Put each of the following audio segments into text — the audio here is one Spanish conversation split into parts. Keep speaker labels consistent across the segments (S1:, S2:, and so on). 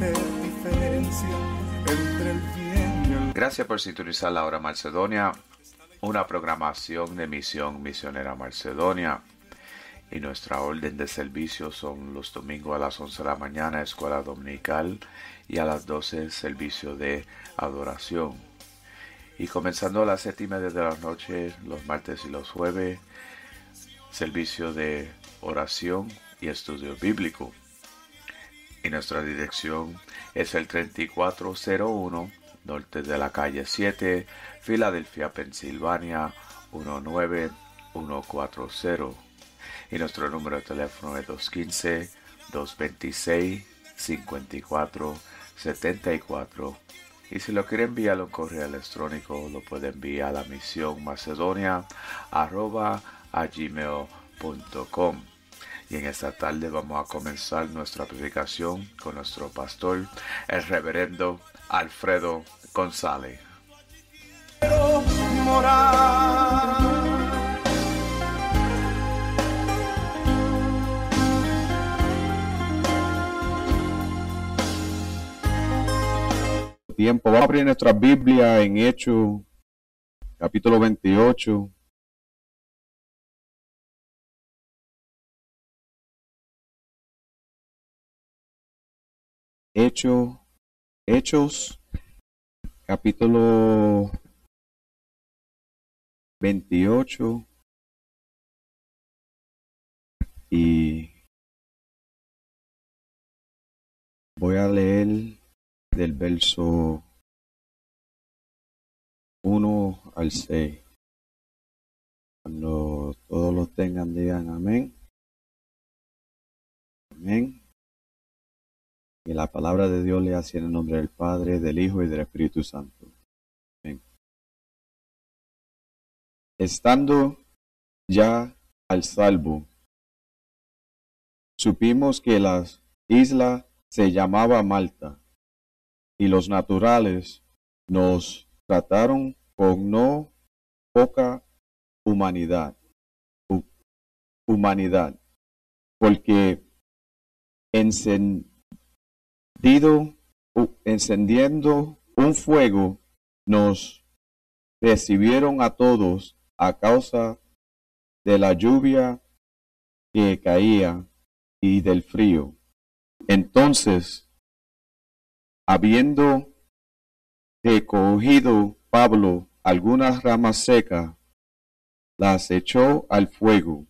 S1: hacer diferencia entre el bien
S2: Gracias por sintonizar la hora Macedonia, una programación de misión misionera Macedonia. Y nuestra orden de servicio son los domingos a las 11 de la mañana, escuela dominical, y a las 12 servicio de adoración. Y comenzando a las 7 y media de la noche, los martes y los jueves, servicio de oración y estudio bíblico. Y nuestra dirección es el 3401 norte de la calle 7, Filadelfia, Pensilvania 19140. Y nuestro número de teléfono es 215-226-5474. Y si lo quiere enviar a un correo electrónico, lo puede enviar a la misión macedonia arroba. Y en esta tarde vamos a comenzar nuestra predicación con nuestro pastor, el reverendo Alfredo González.
S3: Tiempo. Vamos a abrir nuestra Biblia en Hechos, capítulo 28. Hecho, Hechos, capítulo 28. Y voy a leer del verso 1 al 6. Cuando todos los tengan, digan amén. Amén. Y la palabra de Dios le hace en el nombre del Padre, del Hijo y del Espíritu Santo. Estando ya al salvo, supimos que la isla se llamaba Malta y los naturales nos trataron con no poca humanidad, humanidad, porque encendiendo un fuego, nos recibieron a todos a causa de la lluvia que caía y del frío. Entonces, habiendo recogido Pablo algunas ramas secas, las echó al fuego,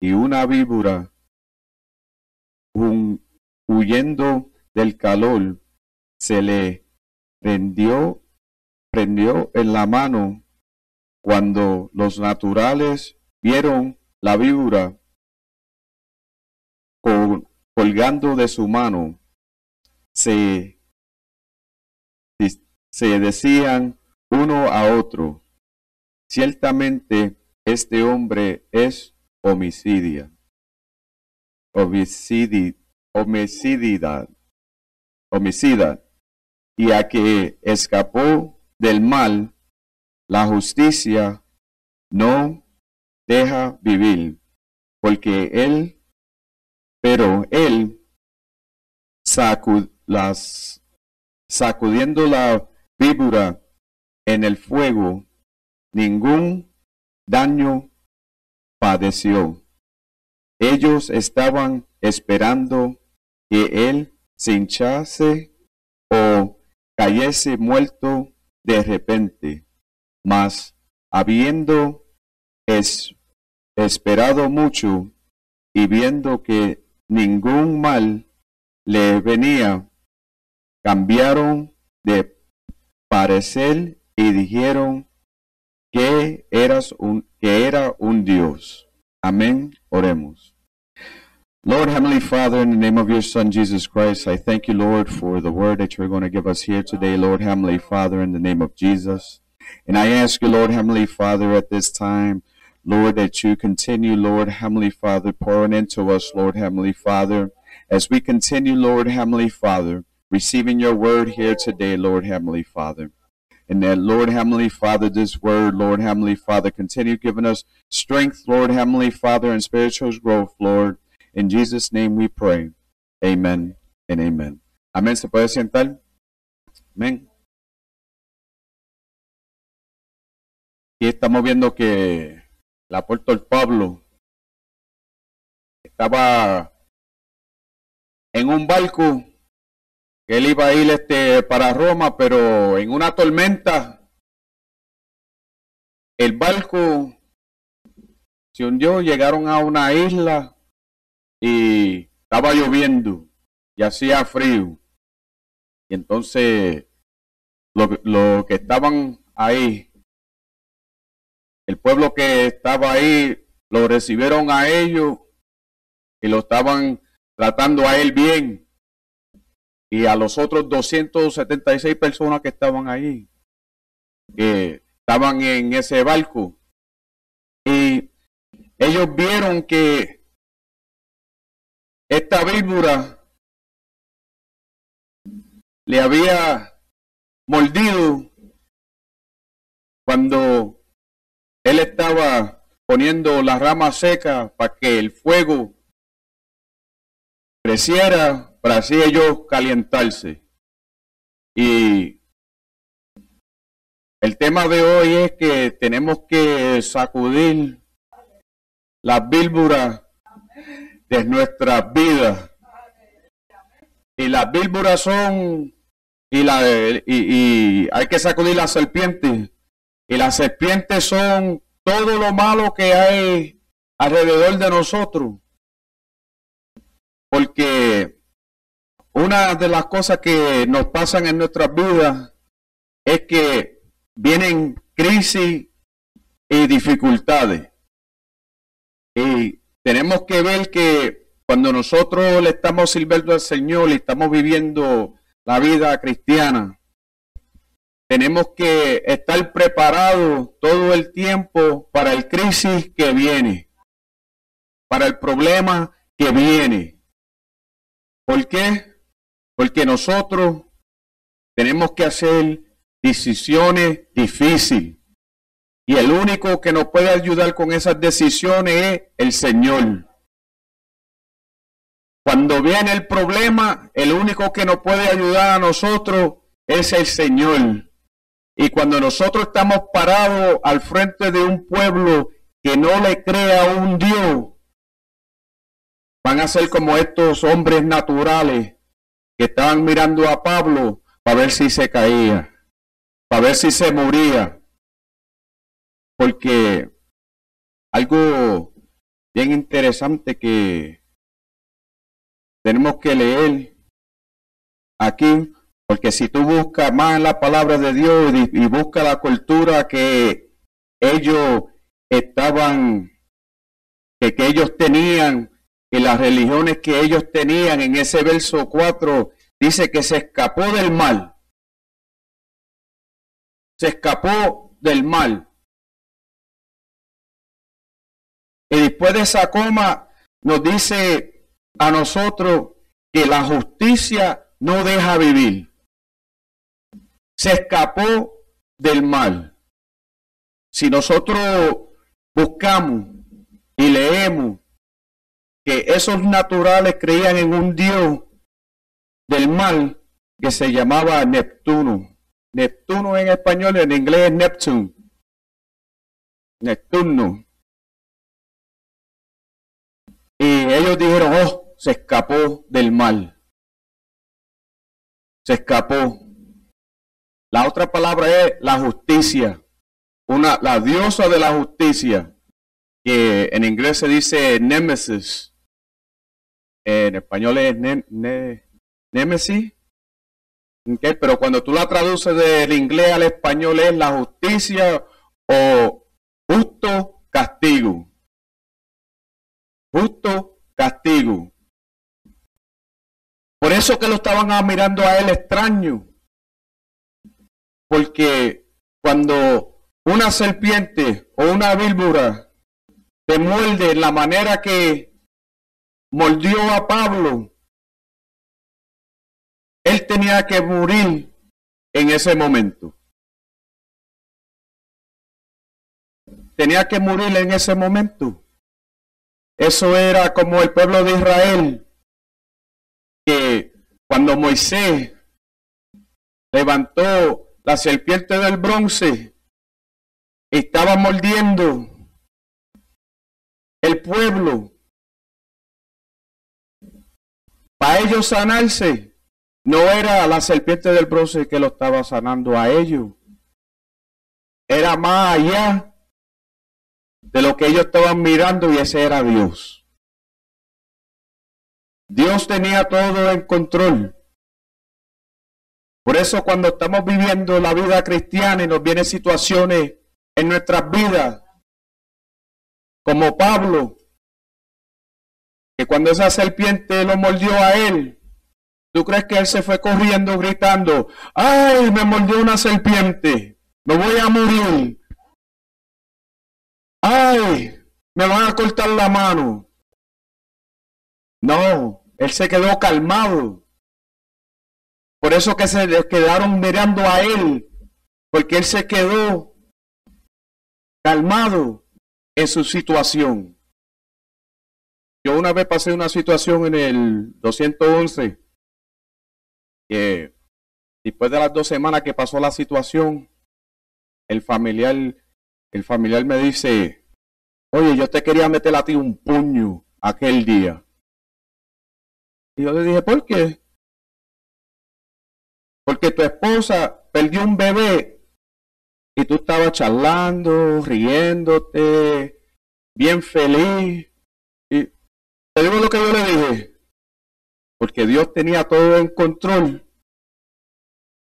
S3: y una víbora un- huyendo del calor, se le prendió, prendió en la mano cuando los naturales vieron la víbora col- colgando de su mano, se, se decían uno a otro, ciertamente este hombre es homicidia, homicidi, homicidad, homicida, y a que escapó del mal, la justicia no deja vivir, porque él, pero él, sacu- las, sacudiendo la víbora en el fuego, ningún daño padeció. Ellos estaban esperando que él se hinchase o cayese muerto de repente, mas habiendo es- esperado mucho y viendo que ningún mal le venía, cambiaron de parecer y dijeron que eras un que era un Dios. Amén. Oremos. Lord Heavenly Father, in the name of your Son Jesus Christ, I thank you, Lord, for the word that you're going to give us here today, Lord Heavenly Father, in the name of Jesus. And I ask you, Lord Heavenly Father, at this time, Lord, that you continue, Lord Heavenly Father, pouring into us, Lord Heavenly Father, as we continue, Lord Heavenly Father, receiving your word here today, Lord Heavenly Father. And that, Lord Heavenly Father, this word, Lord Heavenly Father, continue giving us strength, Lord Heavenly Father, and spiritual growth, Lord. In Jesus' name we pray. Amen and amen. Amén. ¿Se puede sentar? Amén. Y estamos viendo que el apóstol Pablo estaba en un barco que él iba a ir este, para Roma, pero en una tormenta el barco se hundió, llegaron a una isla y estaba lloviendo y hacía frío. Y entonces lo, lo que estaban ahí, el pueblo que estaba ahí, lo recibieron a ellos y lo estaban tratando a él bien. Y a los otros 276 personas que estaban ahí, que estaban en ese barco. Y ellos vieron que esta víbora le había mordido cuando él estaba poniendo la rama seca para que el fuego creciera para así ellos calentarse. Y el tema de hoy es que tenemos que sacudir las vílvuras de nuestras vidas. Y las vílvuras son, y, la, y hay que sacudir las serpientes. Y las serpientes son todo lo malo que hay alrededor de nosotros. Porque una de las cosas que nos pasan en nuestras vidas es que vienen crisis y dificultades. Y tenemos que ver que cuando nosotros le estamos sirviendo al Señor y estamos viviendo la vida cristiana, tenemos que estar preparados todo el tiempo para el crisis que viene, para el problema que viene. ¿Por qué? Porque nosotros tenemos que hacer decisiones difíciles. Y el único que nos puede ayudar con esas decisiones es el Señor. Cuando viene el problema, el único que nos puede ayudar a nosotros es el Señor. Y cuando nosotros estamos parados al frente de un pueblo que no le crea un Dios, van a ser como estos hombres naturales que estaban mirando a Pablo para ver si se caía, para ver si se moría. Porque algo bien interesante que tenemos que leer aquí, porque si tú buscas más la palabra de Dios y, buscas la cultura que ellos estaban, que, que ellos tenían y las religiones que ellos tenían en ese verso 4, dice que se escapó del mal. Se escapó del mal. Y después de esa coma nos dice a nosotros que la justicia no deja vivir. Se escapó del mal. Si nosotros buscamos y leemos que esos naturales creían en un dios del mal que se llamaba Neptuno. Neptuno en español, en inglés es Neptune. Neptuno. Y ellos dijeron, oh, se escapó del mal. Se escapó. La otra palabra es la justicia. Una, la diosa de la justicia, que en inglés se dice Nemesis. En español es ne. Okay, pero cuando tú la traduces del inglés al español es la justicia o justo castigo. Justo castigo. Por eso que lo estaban mirando a él extraño. Porque cuando una serpiente o una víbora te muerde la manera que mordió a Pablo, él tenía que morir en ese momento. Tenía que morir en ese momento. Eso era como el pueblo de Israel, que cuando Moisés levantó la serpiente del bronce, estaba mordiendo el pueblo. Para ellos sanarse, no era la serpiente del bronce que lo estaba sanando a ellos. Era más allá de lo que ellos estaban mirando y ese era Dios. Dios tenía todo en control. Por eso cuando estamos viviendo la vida cristiana y nos vienen situaciones en nuestras vidas, como Pablo, que cuando esa serpiente lo mordió a él, ¿Tú crees que él se fue corriendo gritando, ay, me mordió una serpiente, me voy a morir? Ay, me van a cortar la mano. No, él se quedó calmado. Por eso que se quedaron mirando a él, porque él se quedó calmado en su situación. Yo una vez pasé una situación en el 211 que después de las dos semanas que pasó la situación, el familiar, el familiar me dice, oye, yo te quería meter a ti un puño aquel día. Y yo le dije, ¿por qué? Porque tu esposa perdió un bebé y tú estabas charlando, riéndote, bien feliz. Y te digo lo que yo le dije porque Dios tenía todo en control.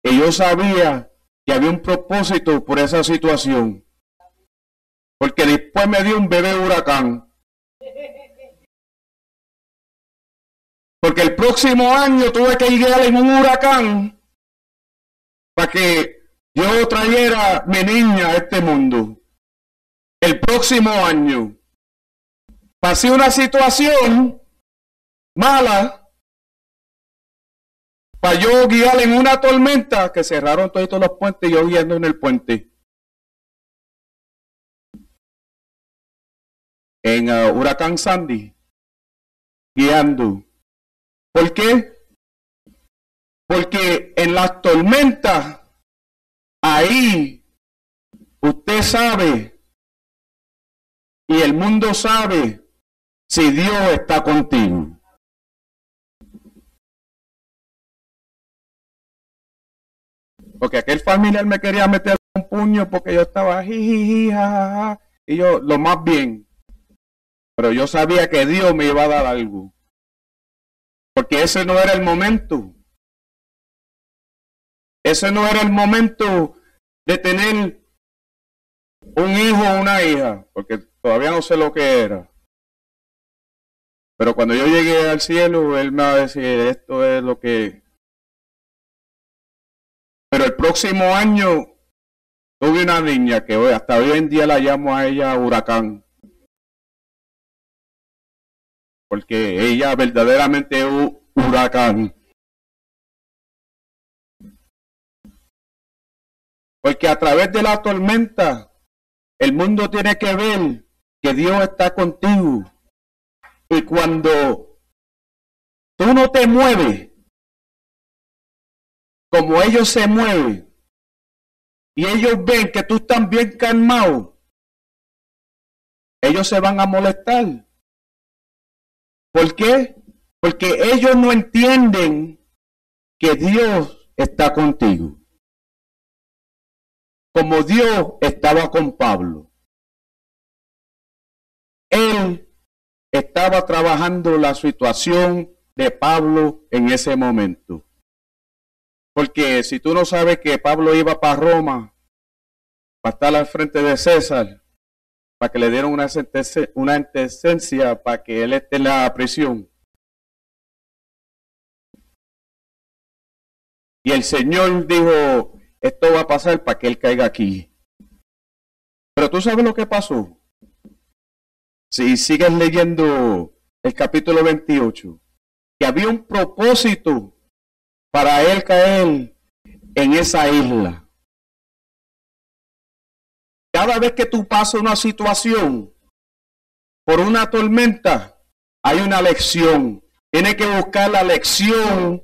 S3: Y yo sabía que había un propósito por esa situación. Porque después me dio un bebé huracán. Porque el próximo año tuve que ir en un huracán para que yo trayera mi niña a este mundo. El próximo año. Pasé una situación mala para yo guiar en una tormenta que cerraron todos los puentes y yo guiando en el puente. En uh, Huracán Sandy, guiando. ¿Por qué? Porque en las tormentas, ahí usted sabe y el mundo sabe si Dios está contigo. Porque aquel familiar me quería meter un puño porque yo estaba y yo lo más bien. Pero yo sabía que Dios me iba a dar algo. Porque ese no era el momento. Ese no era el momento de tener un hijo o una hija, porque todavía no sé lo que era. Pero cuando yo llegué al cielo, Él me va a decir, esto es lo que... Pero el próximo año tuve una niña que hoy, hasta hoy en día la llamo a ella huracán. Porque ella verdaderamente es un huracán. Porque a través de la tormenta, el mundo tiene que ver que Dios está contigo. Y cuando tú no te mueves, como ellos se mueven, y ellos ven que tú estás bien calmado, ellos se van a molestar. ¿Por qué? Porque ellos no entienden que Dios está contigo como Dios estaba con Pablo. Él estaba trabajando la situación de Pablo en ese momento. Porque si tú no sabes que Pablo iba para Roma, para estar al frente de César, para que le dieran una sentencia, una para que él esté en la prisión. Y el Señor dijo, esto va a pasar para que él caiga aquí. Pero tú sabes lo que pasó. Si sigues leyendo el capítulo 28, que había un propósito para él caer en esa isla. Cada vez que tú pasas una situación por una tormenta, hay una lección. Tienes que buscar la lección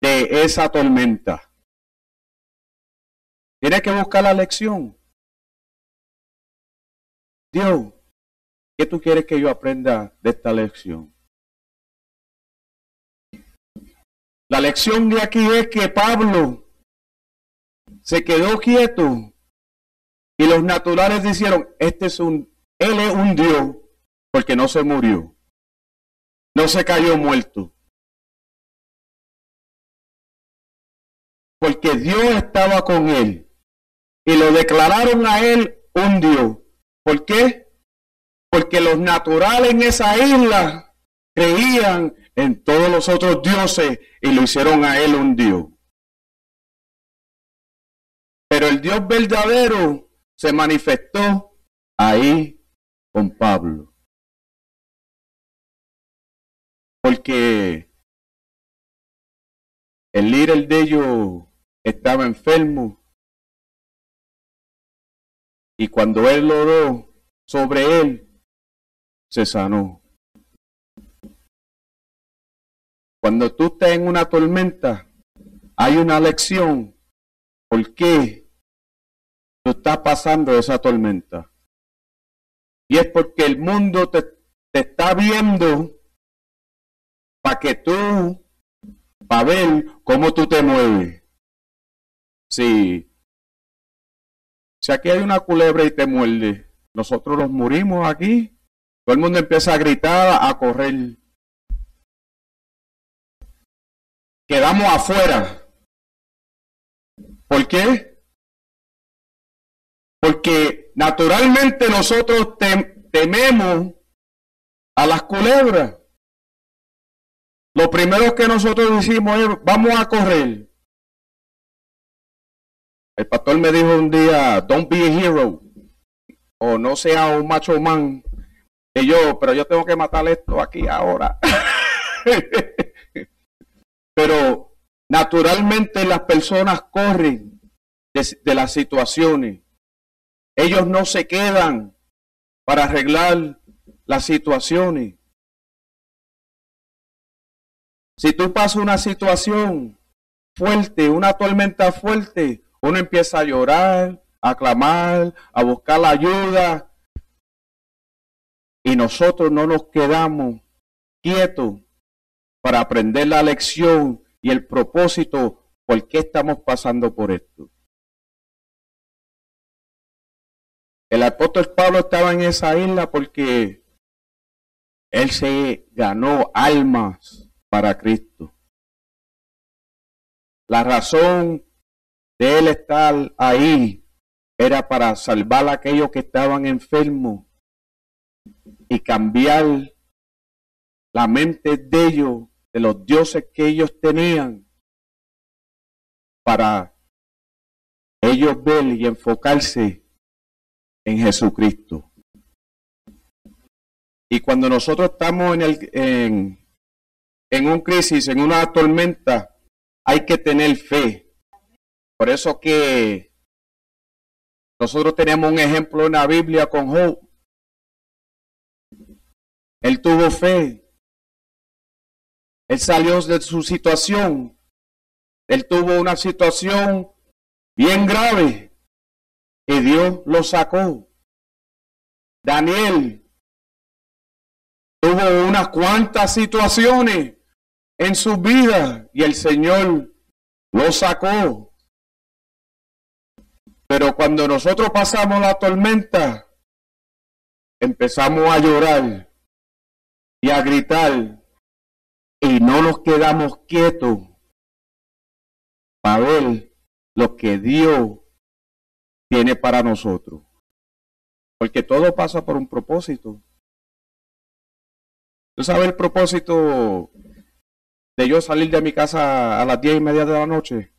S3: de esa tormenta. Tienes que buscar la lección. Dios, ¿qué tú quieres que yo aprenda de esta lección? La lección de aquí es que Pablo se quedó quieto y los naturales dijeron, este es un, él es un Dios porque no se murió, no se cayó muerto. Porque Dios estaba con él y lo declararon a él un Dios. ¿Por qué? Porque los naturales en esa isla creían en todos los otros dioses y lo hicieron a él un Dios. Pero el Dios verdadero se manifestó ahí con Pablo. Porque el líder de ellos estaba enfermo y cuando él oró sobre él, se sanó. Cuando tú estás en una tormenta, hay una lección. ¿Por qué tú estás pasando esa tormenta? Y es porque el mundo te, te está viendo para que tú, para ver cómo tú te mueves. Sí, si aquí hay una culebra y te muerde, nosotros los morimos aquí. Todo el mundo empieza a gritar, a correr. Quedamos afuera. ¿Por qué? Porque naturalmente nosotros tememos a las culebras. Lo primero que nosotros decimos es, vamos a correr. El pastor me dijo un día, don't be a hero, o no sea un macho man. Y yo, pero yo tengo que matar esto aquí ahora. pero naturalmente las personas corren de, de las situaciones. Ellos no se quedan para arreglar las situaciones. Si tú pasas una situación fuerte, una tormenta fuerte, uno empieza a llorar, a clamar, a buscar la ayuda. Y nosotros no nos quedamos quietos para aprender la lección y el propósito por qué estamos pasando por esto. El apóstol Pablo estaba en esa isla porque Él se ganó almas para Cristo. La razón de él estar ahí era para salvar a aquellos que estaban enfermos y cambiar la mente de ellos, de los dioses que ellos tenían, para ellos ver y enfocarse en Jesucristo. Y cuando nosotros estamos en, el, en, en un crisis, en una tormenta, hay que tener fe. Por eso que nosotros tenemos un ejemplo en la Biblia con Job. Él tuvo fe. Él salió de su situación. Él tuvo una situación bien grave y Dios lo sacó. Daniel tuvo unas cuantas situaciones en su vida y el Señor lo sacó. Pero cuando nosotros pasamos la tormenta, empezamos a llorar y a gritar y no nos quedamos quietos para ver lo que Dios tiene para nosotros. Porque todo pasa por un propósito. ¿Tú sabes el propósito de yo salir de mi casa a las diez y media de la noche?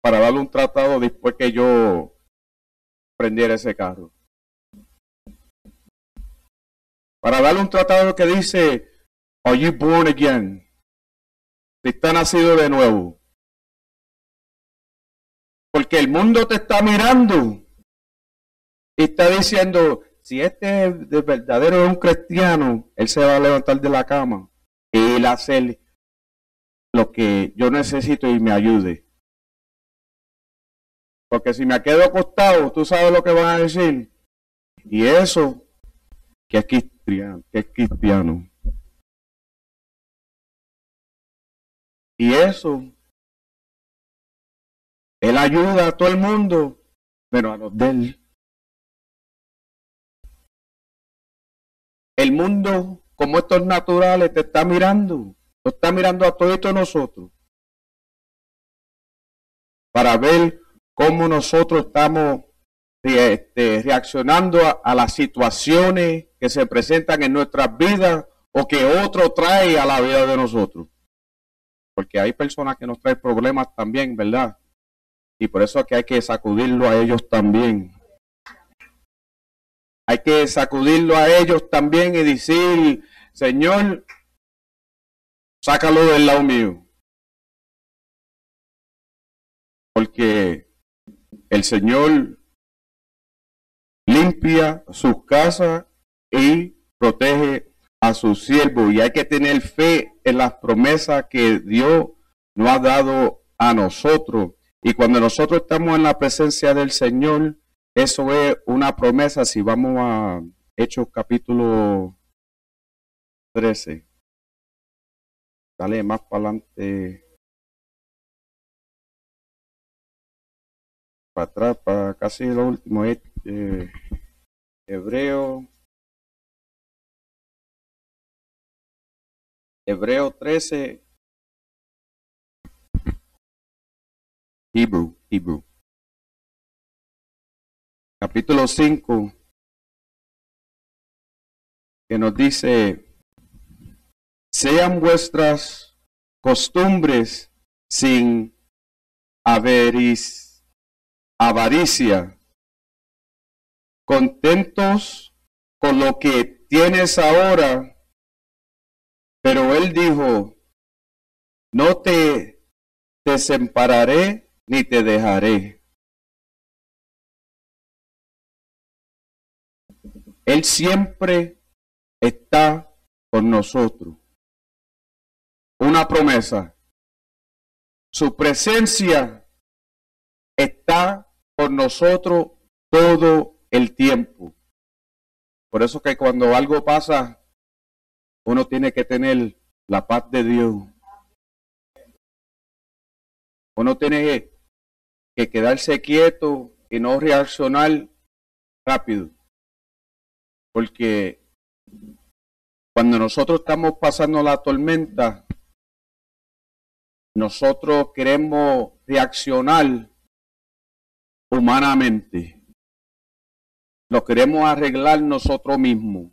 S3: Para darle un tratado después que yo prendiera ese carro. Para darle un tratado que dice, Are you born again? Si está nacido de nuevo. Porque el mundo te está mirando y está diciendo, si este de verdadero es un cristiano, él se va a levantar de la cama y él hacer lo que yo necesito y me ayude. Porque si me quedo acostado, tú sabes lo que van a decir. Y eso, que es cristiano, que es cristiano. Y eso, él ayuda a todo el mundo, pero a los de él. El mundo, como estos naturales, te está mirando. Lo está mirando a todos nosotros. Para ver cómo nosotros estamos este, reaccionando a, las situaciones que se presentan en nuestras vidas o que otro trae a la vida de nosotros. Porque hay personas que nos traen problemas también, ¿verdad? Y por eso es que hay que sacudirlo a ellos también. Hay que sacudirlo a ellos también y decir, Señor, sácalo del lado mío. Porque el Señor limpia sus casas y protege a sus siervos. Y hay que tener fe en las promesas que Dios nos ha dado a nosotros. Y cuando nosotros estamos en la presencia del Señor, eso es una promesa. Si vamos a Hechos capítulo 13. Dale más para adelante. para atrás, para casi lo último, es eh, Hebreo. Hebreo 13. Hebrew, Hebrew. Capítulo 5. Que nos dice, sean vuestras costumbres sin averis avaricia, contentos con lo que tienes ahora, pero él dijo, no te desampararé ni te dejaré. Él siempre está con nosotros. Una promesa. Su presencia está con nosotros todo el tiempo. Por eso que cuando algo pasa, uno tiene que tener la paz de Dios. Uno tiene que quedarse quieto y no reaccionar rápido. Porque Cuando nosotros estamos pasando la tormenta, nosotros queremos reaccionar humanamente. Lo queremos arreglar nosotros mismos.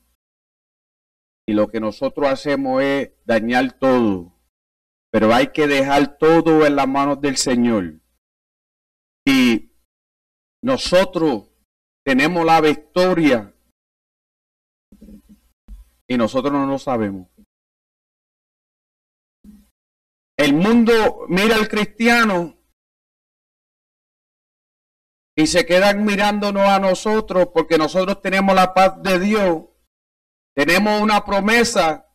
S3: Y lo que nosotros hacemos es dañar todo. Pero hay que dejar todo en las manos del Señor. Y nosotros tenemos la victoria y nosotros no lo sabemos. El mundo mira al cristiano y se quedan mirándonos a nosotros porque nosotros tenemos la paz de Dios, tenemos una promesa,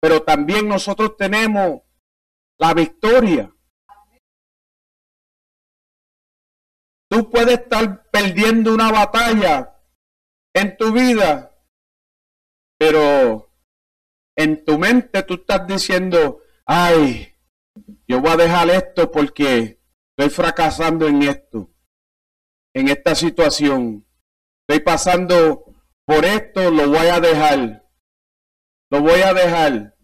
S3: pero también nosotros tenemos la victoria. Tú puedes estar perdiendo una batalla en tu vida, pero en tu mente tú estás diciendo, ay, yo voy a dejar esto porque estoy fracasando en esto, en esta situación. Estoy pasando por esto, lo voy a dejar. Lo voy a dejar.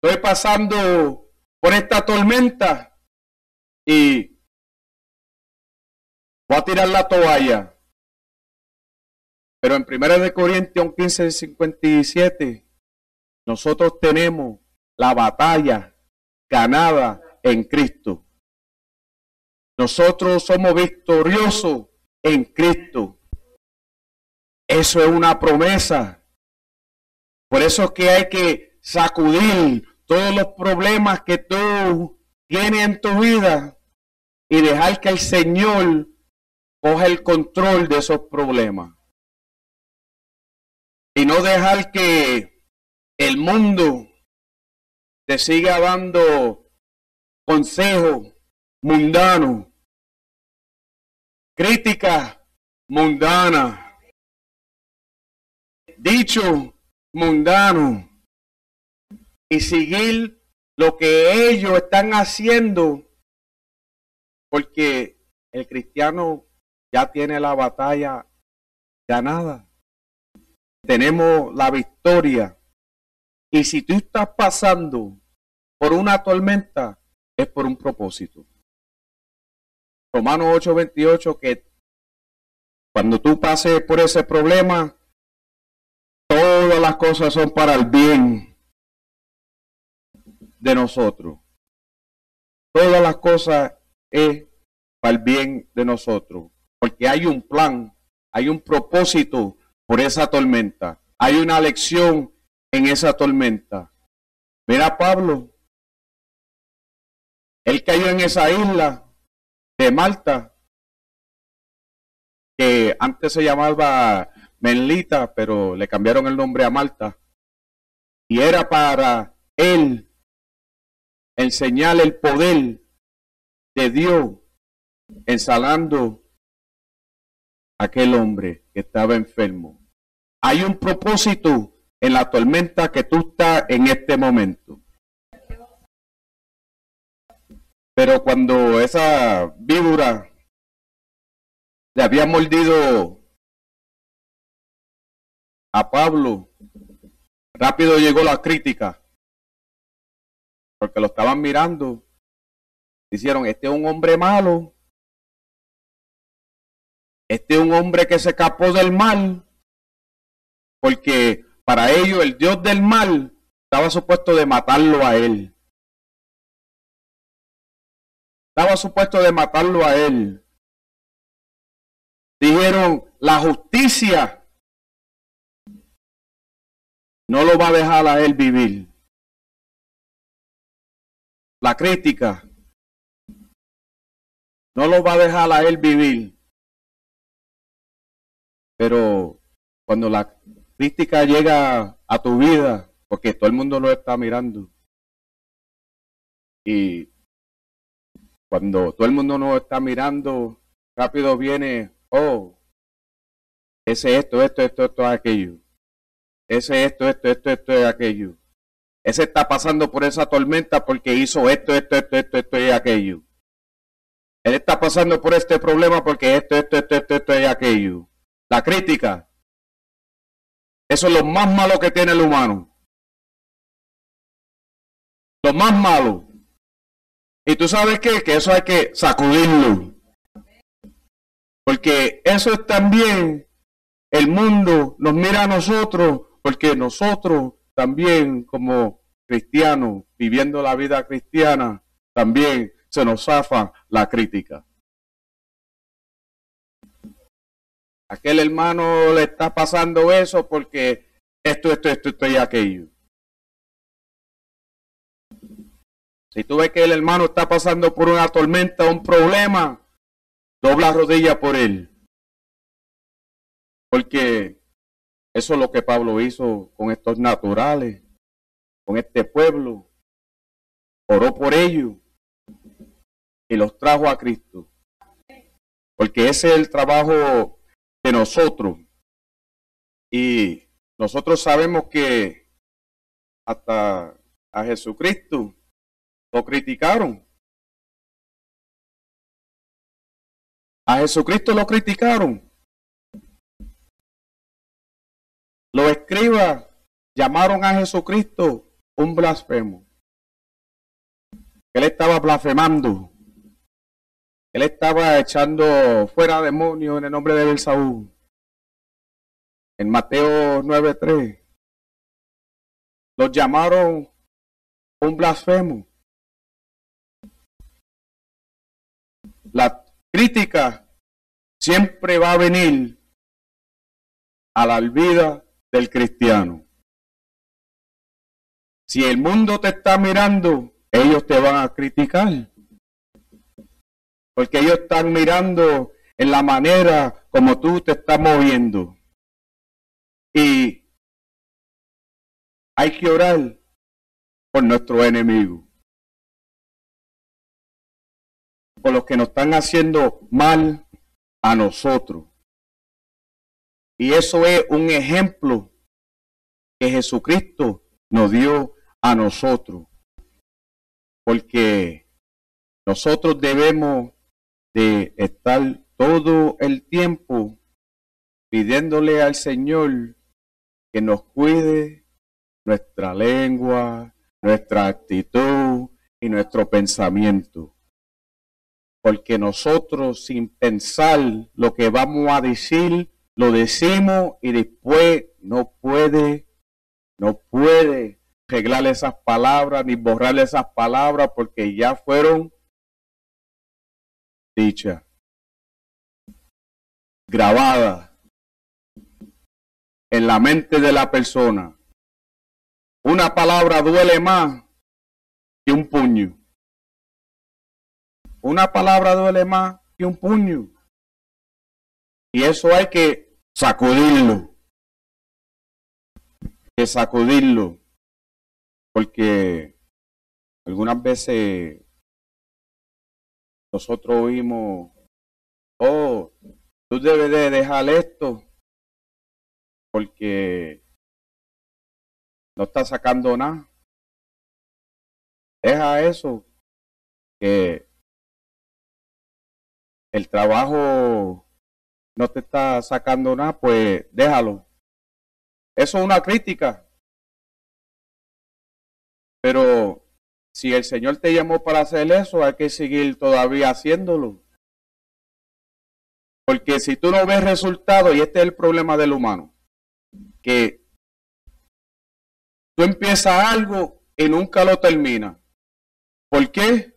S3: Estoy pasando por esta tormenta y voy a tirar la toalla. Pero en 1 de Corintios 15, 57, nosotros tenemos la batalla ganada en Cristo. Nosotros somos victoriosos en Cristo. Eso es una promesa. Por eso es que hay que sacudir todos los problemas que tú tienes en tu vida y dejar que el Señor coja el control de esos problemas. Y no dejar que el mundo te siga dando consejo mundano, crítica mundana, dicho mundano, y seguir lo que ellos están haciendo, porque el cristiano ya tiene la batalla ganada. Tenemos la victoria y si tú estás pasando por una tormenta, es por un propósito. Romanos 8:28, que cuando tú pases por ese problema, todas las cosas son para el bien de nosotros. Todas las cosas es para el bien de nosotros. Porque hay un plan, hay un propósito por esa tormenta. Hay una lección en esa tormenta. Mira Pablo, él cayó en esa isla de Malta, que antes se llamaba Menlita, pero le cambiaron el nombre a Malta. Y era para él enseñar el poder de Dios ensalando aquel hombre que estaba enfermo. Hay un propósito en la tormenta que tú estás en este momento. Pero cuando esa víbora le había mordido a Pablo, rápido llegó la crítica, porque lo estaban mirando. Hicieron, este es un hombre malo, este es un hombre que se escapó del mal, porque para ellos el Dios del mal estaba supuesto de matarlo a él. Estaba supuesto de matarlo a él. Dijeron, la justicia no lo va a dejar a él vivir. La crítica no lo va a dejar a él vivir. Pero cuando la crítica llega a tu vida, porque todo el mundo lo está mirando. Y cuando todo el mundo no está mirando, rápido viene, oh, ese esto, esto, esto, esto, aquello. Ese esto, esto, esto, esto, aquello. Ese está pasando por esa tormenta porque hizo esto, esto, esto, esto, esto y aquello. Él está pasando por este problema porque esto, esto, esto, esto, esto aquello. La crítica Eso es lo más malo que tiene el humano. Lo más malo. Y tú sabes qué? Que eso hay que sacudirlo. Porque eso es también, el mundo nos mira a nosotros, porque nosotros también como cristianos, viviendo la vida cristiana, también se nos zafa la crítica. Aquel hermano le está pasando eso porque esto, esto, esto, y aquello. Si tú ves que el hermano está pasando por una tormenta, un problema, dobla rodilla por él. Porque eso es lo que Pablo hizo con estos naturales, con este pueblo. Oró por ellos y los trajo a Cristo. Porque ese es el trabajo nosotros. Y nosotros sabemos que hasta a Jesucristo lo criticaron. A Jesucristo lo criticaron. Los escribas llamaron a Jesucristo un blasfemo. Él estaba blasfemando. Él estaba echando fuera demonios en el nombre de Belsaúl. En Mateo 9:3 los llamaron un blasfemo. La crítica siempre va a venir a la vida del cristiano. Si el mundo te está mirando, ellos te van a criticar. Porque ellos están mirando en la manera como tú te estás moviendo. Y hay que orar por nuestro enemigo. Por los que nos están haciendo mal a nosotros. Y eso es un ejemplo que Jesucristo nos dio a nosotros. Porque nosotros debemos de estar todo el tiempo pidiéndole al Señor que nos cuide nuestra lengua, nuestra actitud y nuestro pensamiento. Porque nosotros sin pensar lo que vamos a decir, lo decimos y después no puede, no puede arreglar esas palabras ni borrar esas palabras porque ya fueron dichas, grabadas en la mente de la persona. Una palabra duele más que un puño. Una palabra duele más que un puño. Y eso hay que sacudirlo. Que sacudirlo. Porque algunas veces nosotros oímos, oh, tú debes de dejar esto porque no está sacando nada. Deja eso, que el trabajo no te está sacando nada, pues déjalo. Eso es una crítica. Pero si el Señor te llamó para hacer eso, hay que seguir todavía haciéndolo. Porque si tú no ves resultado, y este es el problema del humano, que tú empiezas algo y nunca lo terminas. ¿Por qué?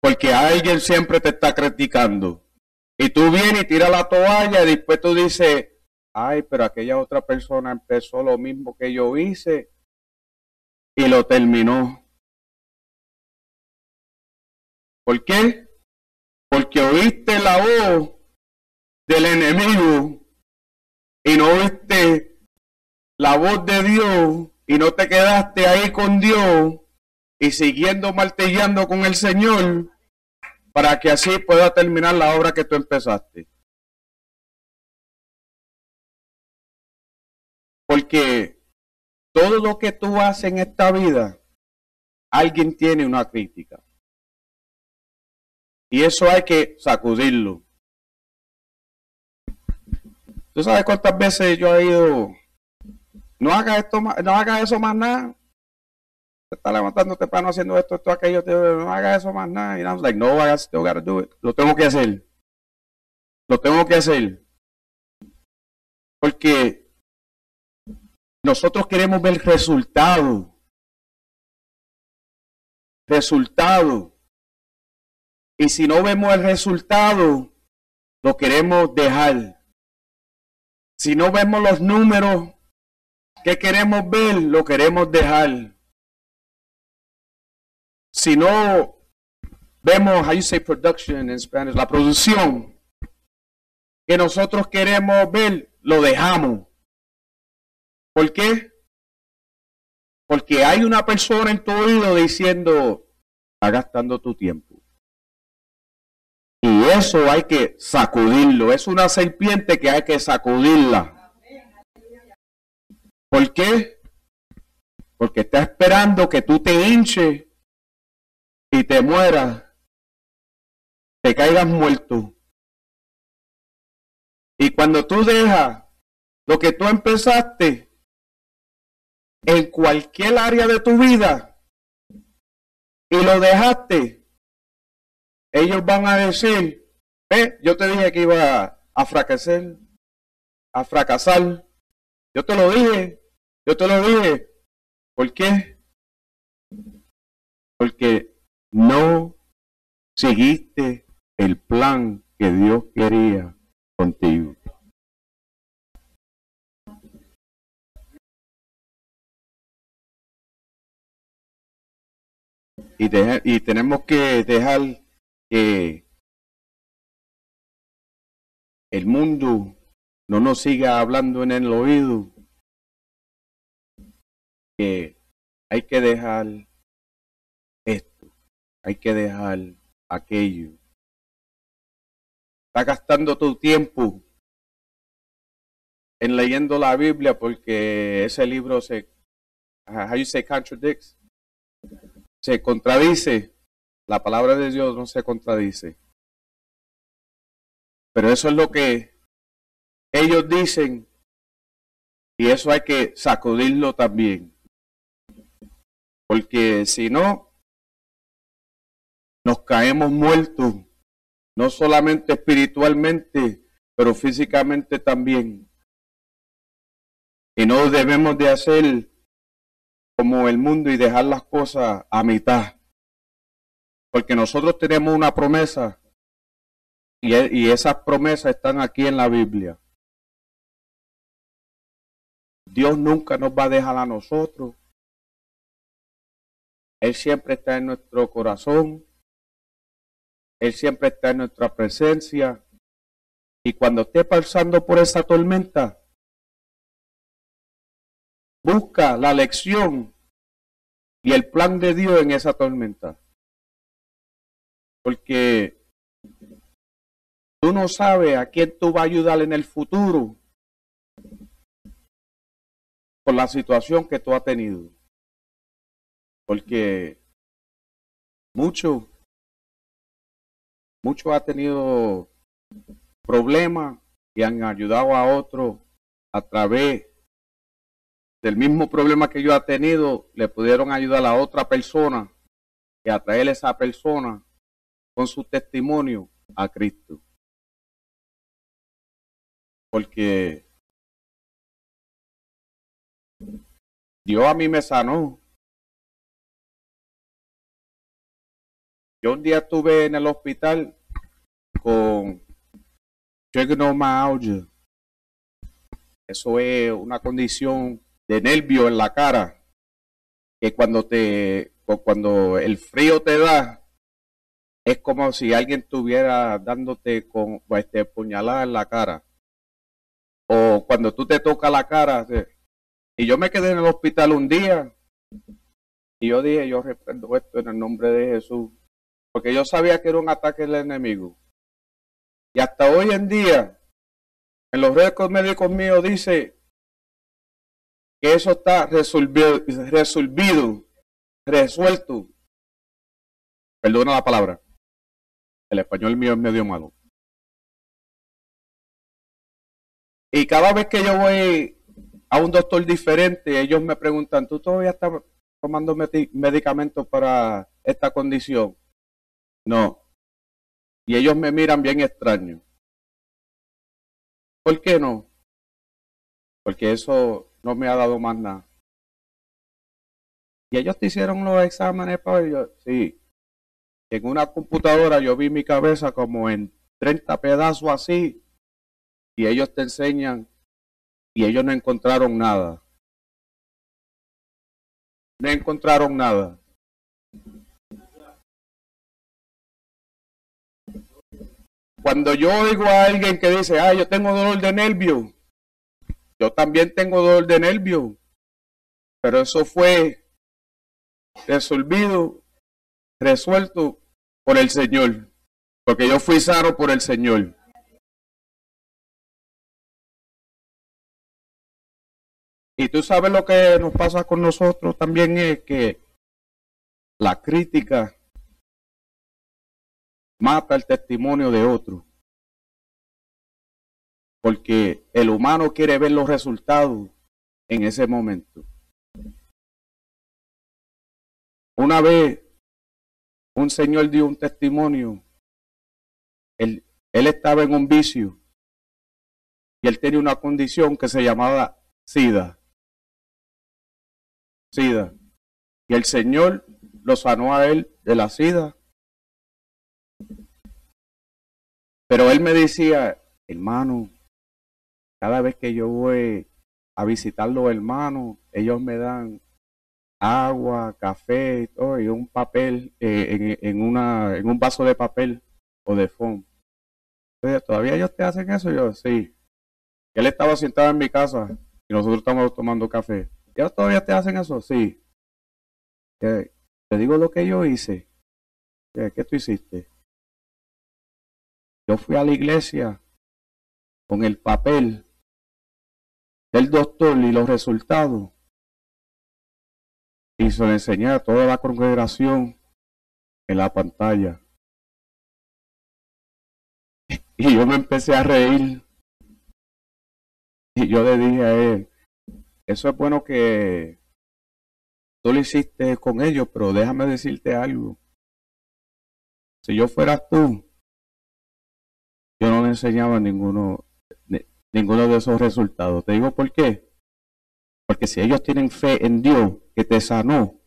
S3: Porque alguien siempre te está criticando. Y tú vienes y tiras la toalla y después tú dices, ay, pero aquella otra persona empezó lo mismo que yo hice y lo terminó. ¿Por qué? Porque oíste la voz del enemigo y no oíste la voz de Dios y no te quedaste ahí con Dios y siguiendo martillando con el Señor para que así pueda terminar la obra que tú empezaste. Porque todo lo que tú haces en esta vida, alguien tiene una crítica. Y eso hay que sacudirlo. ¿Tú sabes cuántas veces yo he ido no haga esto no haga eso más nada. Te está levantando temprano haciendo esto, esto, aquello, no haga eso más nada. Y I was like, no, I gotta do it. Lo tengo que hacer. Lo tengo que hacer. Porque nosotros queremos ver resultado. Resultado. Y si no vemos el resultado, lo queremos dejar. Si no vemos los números que queremos ver, lo queremos dejar. Si no vemos, how you say production in Spanish, la producción que nosotros queremos ver, lo dejamos. ¿Por qué? Porque hay una persona en tu oído diciendo, está gastando tu tiempo. Y eso hay que sacudirlo. Es una serpiente que hay que sacudirla. ¿Por qué? Porque está esperando que tú te hinches y te mueras, te caigas muerto. Y cuando tú dejas lo que tú empezaste en cualquier área de tu vida y lo dejaste, ellos van a decir, ve, yo te dije que iba a fracasar, a fracasar. Yo te lo dije, yo te lo dije. ¿Por qué? Porque no seguiste el plan que Dios quería contigo. Y, y tenemos que dejar que el mundo no nos siga hablando en el oído, que hay que dejar esto, hay que dejar aquello. Está gastando tu tiempo en leyendo la Biblia porque ese libro se, how you say contradicts, se contradice. La palabra de Dios no se contradice. Pero eso es lo que ellos dicen y eso hay que sacudirlo también. Porque si no, nos caemos muertos, no solamente espiritualmente, pero físicamente también. Y no debemos de hacer como el mundo y dejar las cosas a mitad. Porque nosotros tenemos una promesa y, y esas promesas están aquí en la Biblia. Dios nunca nos va a dejar a nosotros. Él siempre está en nuestro corazón. Él siempre está en nuestra presencia. Y cuando esté pasando por esa tormenta, busca la lección y el plan de Dios en esa tormenta. Porque tú no sabes a quién tú vas a ayudar en el futuro por la situación que tú has tenido. Porque mucho, mucho ha tenido problemas y han ayudado a otro a través del mismo problema que yo ha tenido, le pudieron ayudar a otra persona y atraer a esa persona con su testimonio a Cristo. Porque Dios a mí me sanó. Yo un día estuve en el hospital con trigonomalgia. Eso es una condición de nervio en la cara, que cuando te, cuando el frío te da, es como si alguien estuviera dándote con este puñalada en la cara. O cuando tú te tocas la cara. Y yo me quedé en el hospital un día. Y yo dije, yo reprendo esto en el nombre de Jesús. Porque yo sabía que era un ataque del enemigo. Y hasta hoy en día, en los récords médicos míos dice que eso está resolvido, resolvido, resuelto. Perdona la palabra. El español mío es medio malo. Y cada vez que yo voy a un doctor diferente, ellos me preguntan, ¿tú todavía estás tomando medicamentos para esta condición? No. Y ellos me miran bien extraño. ¿Por qué no? Porque eso no me ha dado más nada. Y ellos te hicieron los exámenes para ellos. Sí. En una computadora yo vi mi cabeza como en 30 pedazos así. Y ellos te enseñan. Y ellos no encontraron nada. No encontraron nada. Cuando yo oigo a alguien que dice, ah, yo tengo dolor de nervio, yo también tengo dolor de nervio, pero eso fue resolvido, resuelto por el Señor, porque yo fui sano por el Señor. Y tú sabes lo que nos pasa con nosotros también es que la crítica mata el testimonio de otro. Porque el humano quiere ver los resultados en ese momento. Una vez un señor dio un testimonio. Él, estaba en un vicio y él tenía una condición que se llamaba SIDA. SIDA. Y el Señor lo sanó a él de la SIDA Pero él me decía, hermano, cada vez que yo voy a visitar los hermanos, ellos me dan agua, café y todo, y un papel eh, en, una, en un vaso de papel o de foam. ¿todavía ellos te hacen eso? Yo, sí. Él estaba sentado en mi casa y nosotros estamos tomando café. ¿Ellos todavía te hacen eso? Sí. te digo lo que yo hice. ¿Qué tú hiciste? Yo fui a la iglesia con el papel del doctor y los resultados. Y se enseñé a toda la congregación en la pantalla. Y yo me empecé a reír. Y yo le dije a él, eso es bueno que tú lo hiciste con ellos, pero déjame decirte algo. Si yo fueras tú, yo no le enseñaba ninguno, ninguno de esos resultados. Te digo por qué. Porque si ellos tienen fe en Dios que te sanó,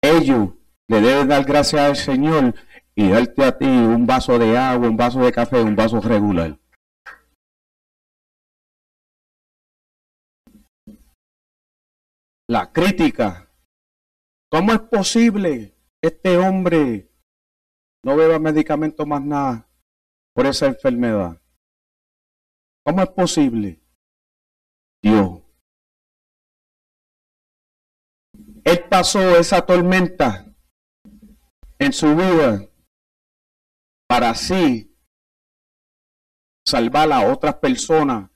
S3: ellos le deben dar gracias al Señor y darte a ti un vaso de agua, un vaso de café, un vaso regular. La crítica. ¿Cómo es posible este hombre no beba medicamento más nada por esa enfermedad. ¿Cómo es posible? Dios. Él pasó esa tormenta en su vida para así salvar a otras personas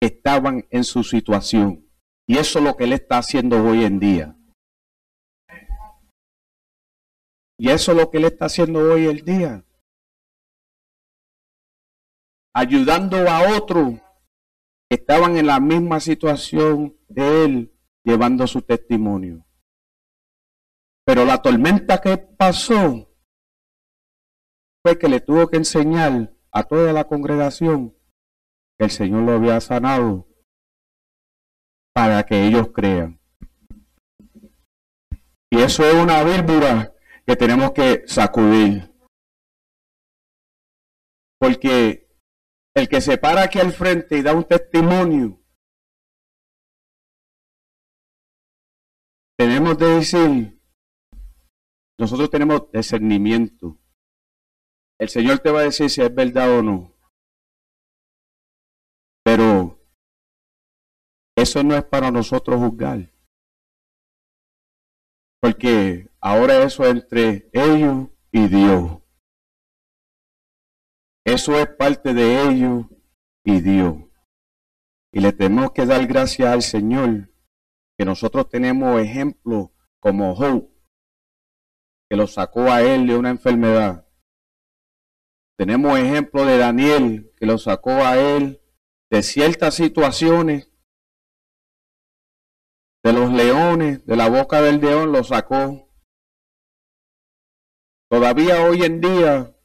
S3: que estaban en su situación. Y eso es lo que él está haciendo hoy en día. Y eso es lo que él está haciendo hoy el día. Ayudando a otros que estaban en la misma situación de él, llevando su testimonio. Pero la tormenta que pasó fue que le tuvo que enseñar a toda la congregación que el Señor lo había sanado para que ellos crean. Y eso es una vírbora que tenemos que sacudir. Porque el que se para aquí al frente y da un testimonio, tenemos de decir, nosotros tenemos discernimiento. El Señor te va a decir si es verdad o no. Pero eso no es para nosotros juzgar. Porque ahora eso es entre ellos y Dios. Eso es parte de ellos y Dios. Y le tenemos que dar gracias al Señor que nosotros tenemos ejemplos como Job, que lo sacó a él de una enfermedad. Tenemos ejemplo de Daniel, que lo sacó a él de ciertas situaciones, de los leones, de la boca del león lo sacó. Todavía hoy en día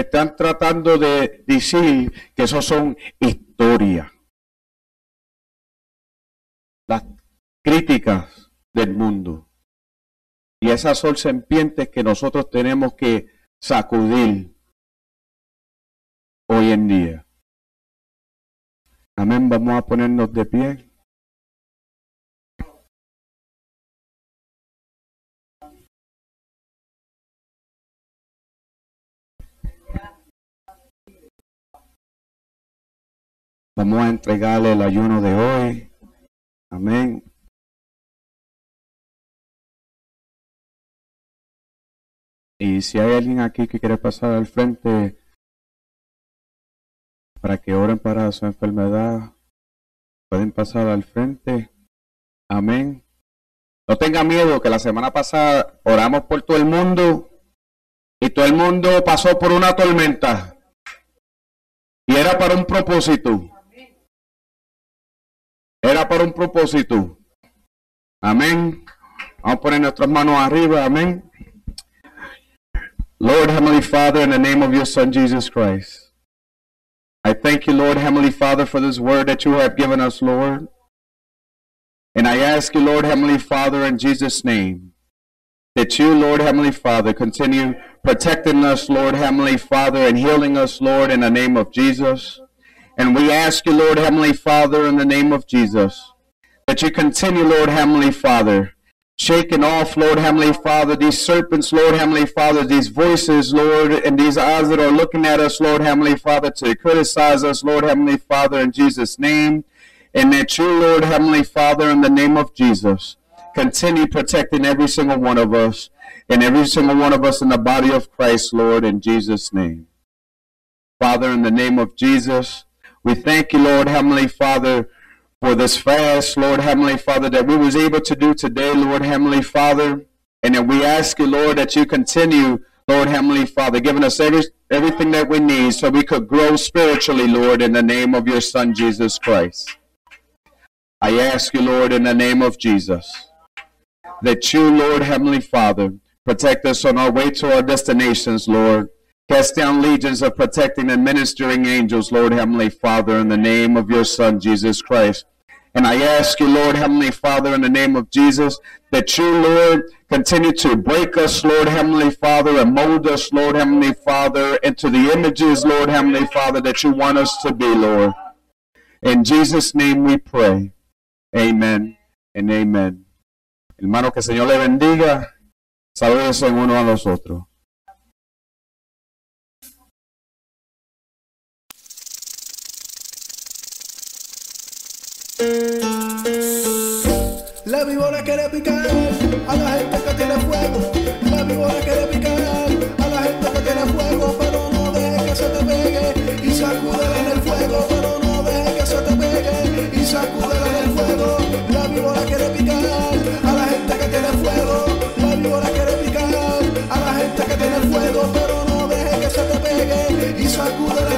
S3: están tratando de decir que eso son historias. Las críticas del mundo. Y esas son serpientes que nosotros tenemos que sacudir hoy en día. Amén, vamos a ponernos de pie. Vamos a entregarle el ayuno de hoy. Amén. Y si hay alguien aquí que quiere pasar al frente para que oren para su enfermedad, pueden pasar al frente. Amén. No tenga miedo que la semana pasada oramos por todo el mundo y todo el mundo pasó por una tormenta. Y era para un propósito. Era para un propósito. Amén. Vamos a poner nuestras manos arriba. Amén. Lord Heavenly Father, in the name of your Son Jesus Christ, I thank you, Lord Heavenly Father, for this word that you have given us, Lord. And I ask you, Lord Heavenly Father, in Jesus' name, that you, Lord Heavenly Father, continue protecting us, Lord Heavenly Father, and healing us, Lord, in the name of Jesus. And we ask you, Lord Heavenly Father, in the name of Jesus, that you continue, Lord Heavenly Father, shaking off, Lord Heavenly Father, these serpents, Lord Heavenly Father, these voices, Lord, and these eyes that are looking at us, Lord Heavenly Father, to criticize us, Lord Heavenly Father, in Jesus' name. And that you, Lord Heavenly Father, in the name of Jesus, continue protecting every single one of us and every single one of us in the body of Christ, Lord, in Jesus' name. Father, in the name of Jesus, we thank you, Lord Heavenly Father, for this fast, Lord Heavenly Father, that we was able to do today, Lord Heavenly Father. And that we ask you, Lord, that you continue, Lord Heavenly Father, giving us every, everything that we need so we could grow spiritually, Lord, in the name of your Son, Jesus Christ. I ask you, Lord, in the name of Jesus, that you, Lord Heavenly Father, protect us on our way to our destinations, Lord. Cast down legions of protecting and ministering angels, Lord Heavenly Father, in the name of your Son, Jesus Christ. And I ask you, Lord Heavenly Father, in the name of Jesus, that you, Lord, continue to break us, Lord Heavenly Father, and mold us, Lord Heavenly Father, into the images, Lord Heavenly Father, that you want us to be, Lord. In Jesus' name we pray. Amen and amen. Hermano, que el Señor le bendiga. Saludos en uno a los otros.
S4: La víbora quiere picar a la gente que tiene fuego. La víbora quiere picar a la gente que tiene fuego, pero no deje que se te pegue y sacúdela en el fuego, pero no deje que se te pegue y sacúdela en el fuego. La víbora quiere picar a la gente que tiene fuego. La víbora quiere picar a la gente que tiene fuego, pero no deje que se te pegue y sacúdela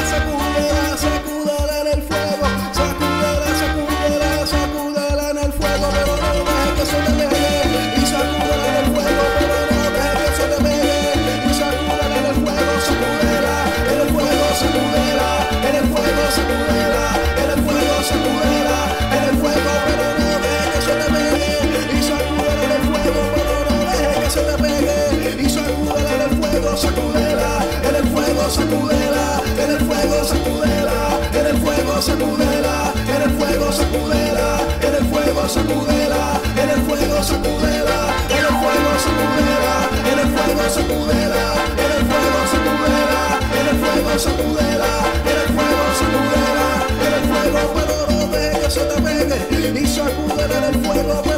S4: fuego sacudela, en el fuego sacudela, en el fuego sacudela, en el fuego sacudela, en el fuego sacudela, en el fuego sacudela, en el fuego, pero no que se te pegue, y sacudela en el fuego.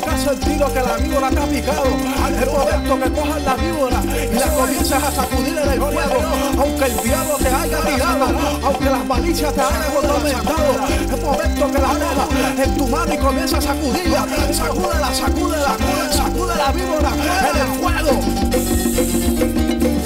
S4: caso el tiro que la víbora te ha picado. Antes por esto que cojas la víbora y la comienzas a sacudir en el fuego. Aunque el diablo te haya tirado, aunque las malicias te hayan atormentado, es por esto que la cojas en tu mano y comienzas a sacudirla. Sacúdela, sacúdela, sacude la víbora en el fuego.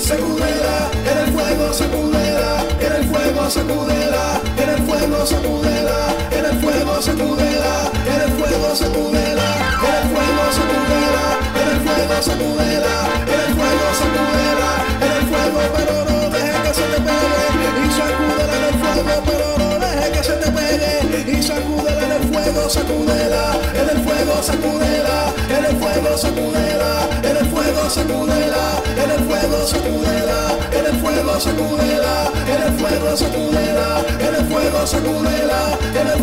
S4: Sacúdela, en el fuego, sacúdela, en el fuego, sacúdela, en el fuego, sacúdela, en el fuego, sacúdela, en el fuego, sacúdela en el fuego se muerda en el fuego se muerda en el fuego se muerda en el fuego pero no deje que se te pegue y se acude en el fuego
S5: pero no deje que se te pegue y se acude en el fuego se muerda en el fuego se muerda en el fuego se muerda en el fuego se muerda en el fuego se muerda en el fuego
S1: se muerda en el fuego se muerda en el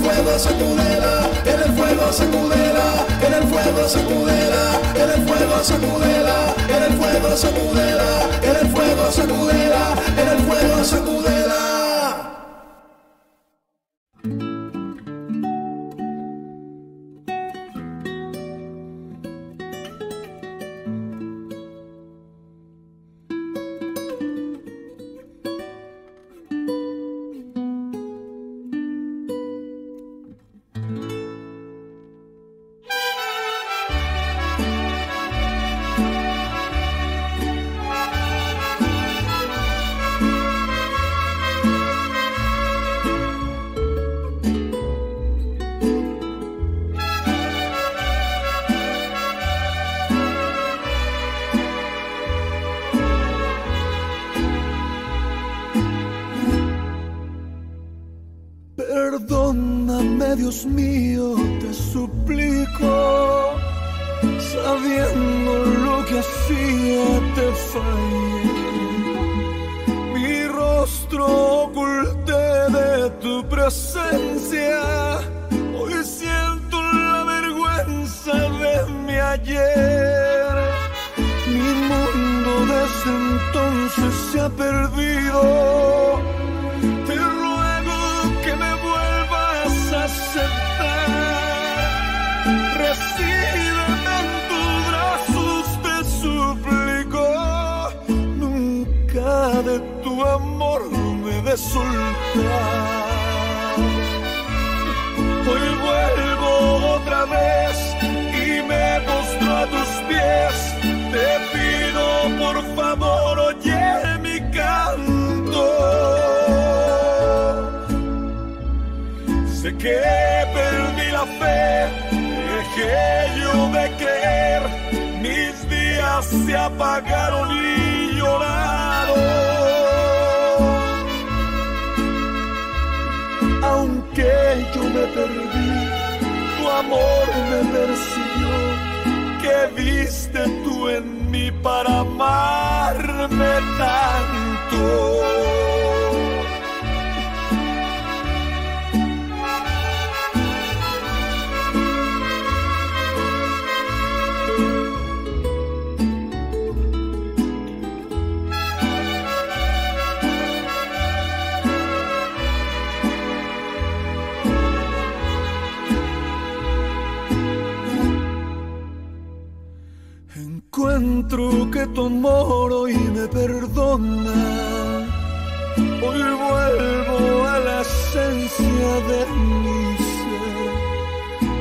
S1: fuego se muerda en el fuego se sacudela, en el fuego se sacudela, en el fuego se sacudela, en el fuego se sacudela, en el fuego se sacudela. que perdí la fe, dejé yo de creer, mis días se apagaron y lloraron. Aunque yo me perdí, tu amor me persiguió, que viste tú en mí para amarme tanto.
S5: encuentro que tu amor hoy me perdona. Hoy vuelvo a la esencia de mi ser,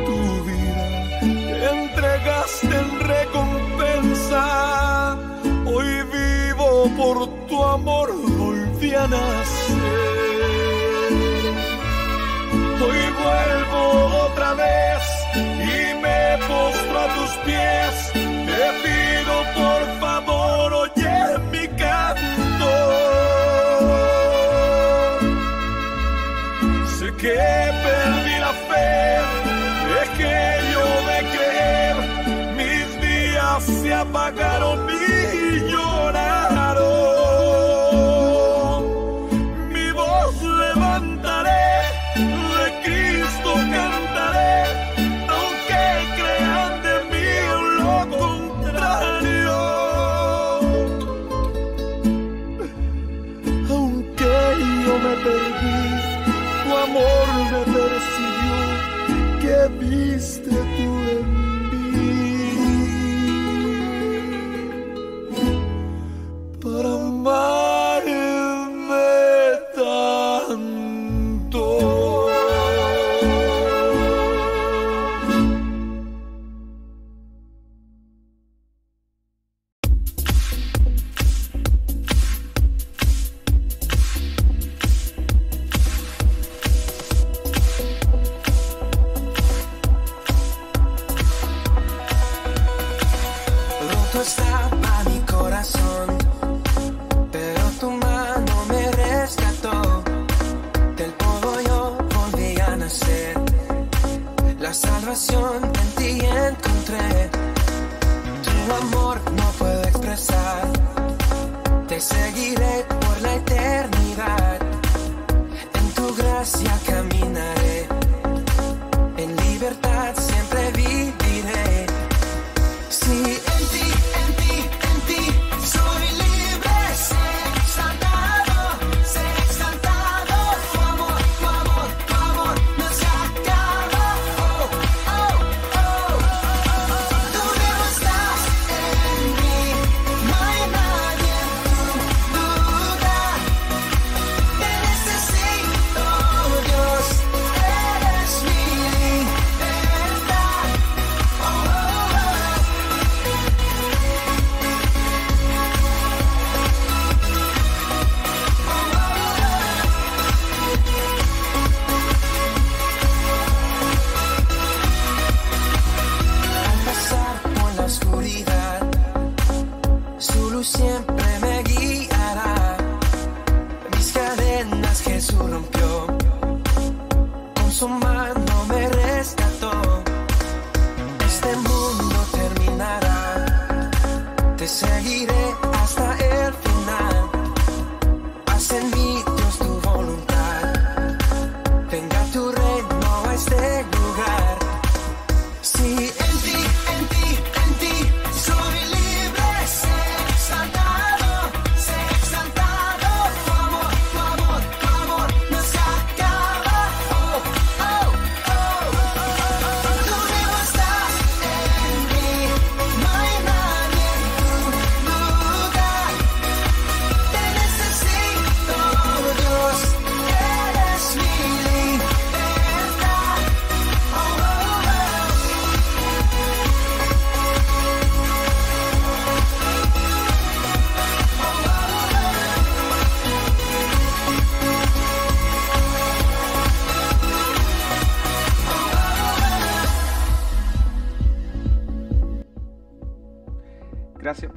S5: tu vida entregaste en recompensa. Hoy vivo por tu amor, volví a nacer. Hoy vuelvo otra vez y me postro a tus pies por favor oye mi canto. Sé que perdí la fe, es que yo de creer mis días se
S6: apagaron.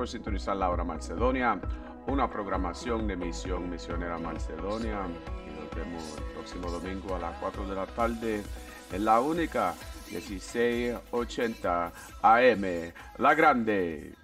S6: sintonizar la hora Macedonia, una programación de misión misionera Macedonia. Y nos vemos el próximo domingo a las 4 de la tarde en la única 1680 AM, La Grande.